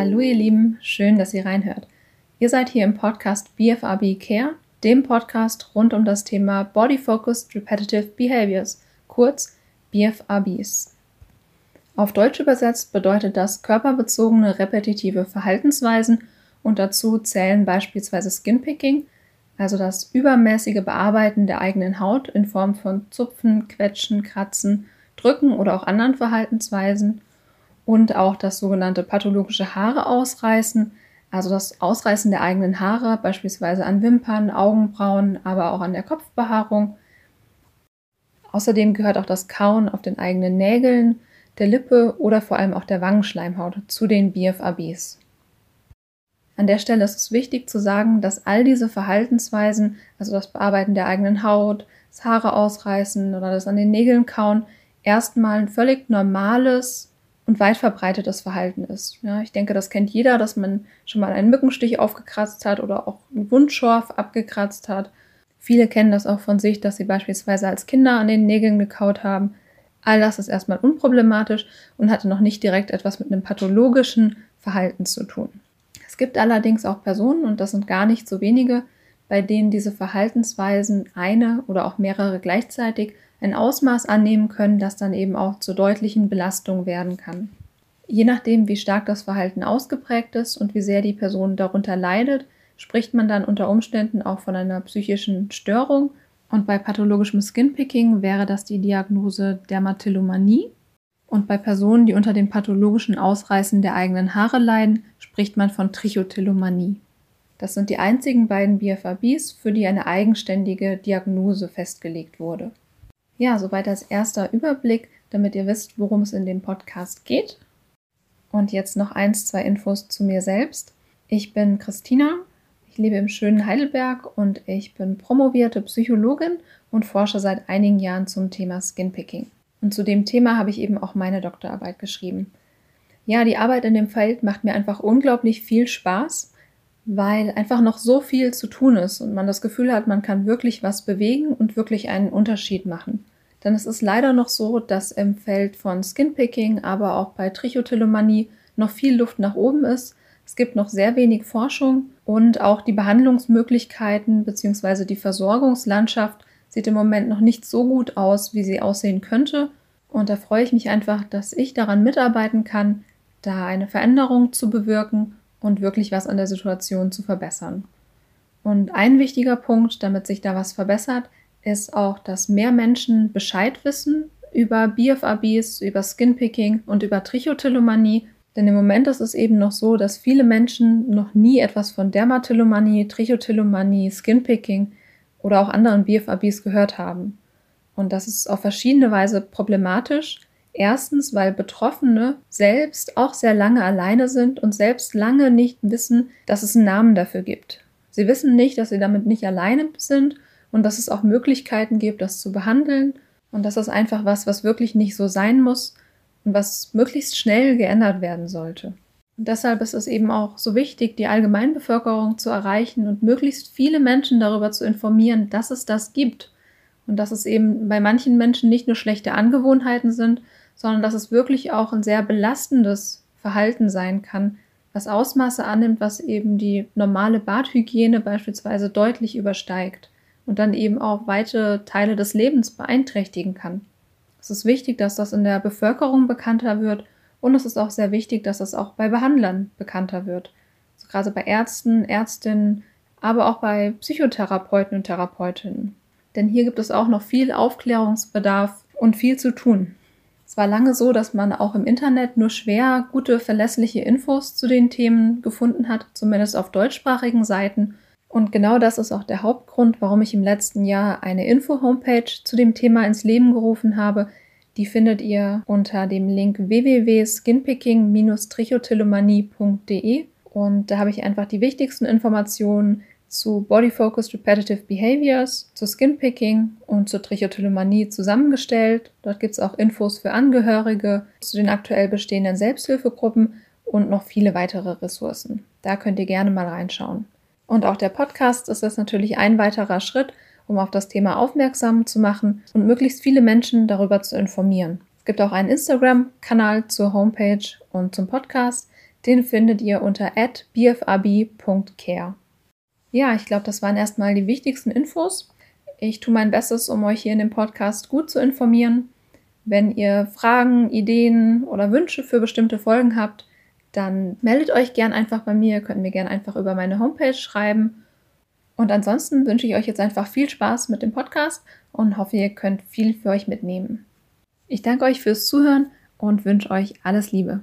Hallo ihr Lieben, schön, dass ihr reinhört. Ihr seid hier im Podcast BFRB Care, dem Podcast rund um das Thema Body Focused Repetitive Behaviors, kurz BFRBs. Auf Deutsch übersetzt bedeutet das körperbezogene repetitive Verhaltensweisen und dazu zählen beispielsweise Skinpicking, also das übermäßige Bearbeiten der eigenen Haut in Form von Zupfen, Quetschen, Kratzen, Drücken oder auch anderen Verhaltensweisen und auch das sogenannte pathologische Haare ausreißen, also das Ausreißen der eigenen Haare, beispielsweise an Wimpern, Augenbrauen, aber auch an der Kopfbehaarung. Außerdem gehört auch das Kauen auf den eigenen Nägeln, der Lippe oder vor allem auch der Wangenschleimhaut zu den BFABs. An der Stelle ist es wichtig zu sagen, dass all diese Verhaltensweisen, also das Bearbeiten der eigenen Haut, das Haare ausreißen oder das an den Nägeln kauen, erstmal ein völlig normales und weit verbreitetes Verhalten ist. Ja, ich denke, das kennt jeder, dass man schon mal einen Mückenstich aufgekratzt hat oder auch einen Wundschorf abgekratzt hat. Viele kennen das auch von sich, dass sie beispielsweise als Kinder an den Nägeln gekaut haben. All das ist erstmal unproblematisch und hatte noch nicht direkt etwas mit einem pathologischen Verhalten zu tun. Es gibt allerdings auch Personen, und das sind gar nicht so wenige, bei denen diese Verhaltensweisen eine oder auch mehrere gleichzeitig ein Ausmaß annehmen können, das dann eben auch zur deutlichen Belastung werden kann. Je nachdem, wie stark das Verhalten ausgeprägt ist und wie sehr die Person darunter leidet, spricht man dann unter Umständen auch von einer psychischen Störung. Und bei pathologischem Skinpicking wäre das die Diagnose Dermatillomanie. Und bei Personen, die unter dem pathologischen Ausreißen der eigenen Haare leiden, spricht man von Trichotillomanie. Das sind die einzigen beiden BFABs, für die eine eigenständige Diagnose festgelegt wurde. Ja, soweit als erster Überblick, damit ihr wisst, worum es in dem Podcast geht. Und jetzt noch eins, zwei Infos zu mir selbst. Ich bin Christina, ich lebe im schönen Heidelberg und ich bin promovierte Psychologin und forsche seit einigen Jahren zum Thema Skinpicking. Und zu dem Thema habe ich eben auch meine Doktorarbeit geschrieben. Ja, die Arbeit in dem Feld macht mir einfach unglaublich viel Spaß, weil einfach noch so viel zu tun ist und man das Gefühl hat, man kann wirklich was bewegen und wirklich einen Unterschied machen. Denn es ist leider noch so, dass im Feld von Skinpicking, aber auch bei Trichotillomanie noch viel Luft nach oben ist. Es gibt noch sehr wenig Forschung und auch die Behandlungsmöglichkeiten bzw. die Versorgungslandschaft sieht im Moment noch nicht so gut aus, wie sie aussehen könnte. Und da freue ich mich einfach, dass ich daran mitarbeiten kann, da eine Veränderung zu bewirken und wirklich was an der Situation zu verbessern. Und ein wichtiger Punkt, damit sich da was verbessert, ist auch, dass mehr Menschen Bescheid wissen über BFABs, über Skinpicking und über Trichotillomanie. Denn im Moment ist es eben noch so, dass viele Menschen noch nie etwas von Dermatillomanie, Trichotillomanie, Skinpicking oder auch anderen BFABs gehört haben. Und das ist auf verschiedene Weise problematisch. Erstens, weil Betroffene selbst auch sehr lange alleine sind und selbst lange nicht wissen, dass es einen Namen dafür gibt. Sie wissen nicht, dass sie damit nicht alleine sind und dass es auch Möglichkeiten gibt, das zu behandeln. Und dass das einfach was, was wirklich nicht so sein muss und was möglichst schnell geändert werden sollte. Und deshalb ist es eben auch so wichtig, die Allgemeinbevölkerung zu erreichen und möglichst viele Menschen darüber zu informieren, dass es das gibt. Und dass es eben bei manchen Menschen nicht nur schlechte Angewohnheiten sind, sondern dass es wirklich auch ein sehr belastendes Verhalten sein kann, was Ausmaße annimmt, was eben die normale Badhygiene beispielsweise deutlich übersteigt und dann eben auch weite Teile des Lebens beeinträchtigen kann. Es ist wichtig, dass das in der Bevölkerung bekannter wird und es ist auch sehr wichtig, dass es auch bei Behandlern bekannter wird. Also gerade bei Ärzten, Ärztinnen, aber auch bei Psychotherapeuten und Therapeutinnen. Denn hier gibt es auch noch viel Aufklärungsbedarf und viel zu tun. Es war lange so, dass man auch im Internet nur schwer gute, verlässliche Infos zu den Themen gefunden hat, zumindest auf deutschsprachigen Seiten. Und genau das ist auch der Hauptgrund, warum ich im letzten Jahr eine Info-Homepage zu dem Thema ins Leben gerufen habe. Die findet ihr unter dem Link www.skinpicking-trichotillomanie.de. Und da habe ich einfach die wichtigsten Informationen zu Body-Focused Repetitive Behaviors, zu Skinpicking und zur Trichotillomanie zusammengestellt. Dort gibt es auch Infos für Angehörige, zu den aktuell bestehenden Selbsthilfegruppen und noch viele weitere Ressourcen. Da könnt ihr gerne mal reinschauen. Und auch der Podcast ist das natürlich ein weiterer Schritt, um auf das Thema aufmerksam zu machen und möglichst viele Menschen darüber zu informieren. Es gibt auch einen Instagram-Kanal zur Homepage und zum Podcast. Den findet ihr unter bfab.care. Ja, ich glaube, das waren erstmal die wichtigsten Infos. Ich tue mein Bestes, um euch hier in dem Podcast gut zu informieren. Wenn ihr Fragen, Ideen oder Wünsche für bestimmte Folgen habt, dann meldet euch gern einfach bei mir, könnt mir gern einfach über meine Homepage schreiben. Und ansonsten wünsche ich euch jetzt einfach viel Spaß mit dem Podcast und hoffe, ihr könnt viel für euch mitnehmen. Ich danke euch fürs Zuhören und wünsche euch alles Liebe.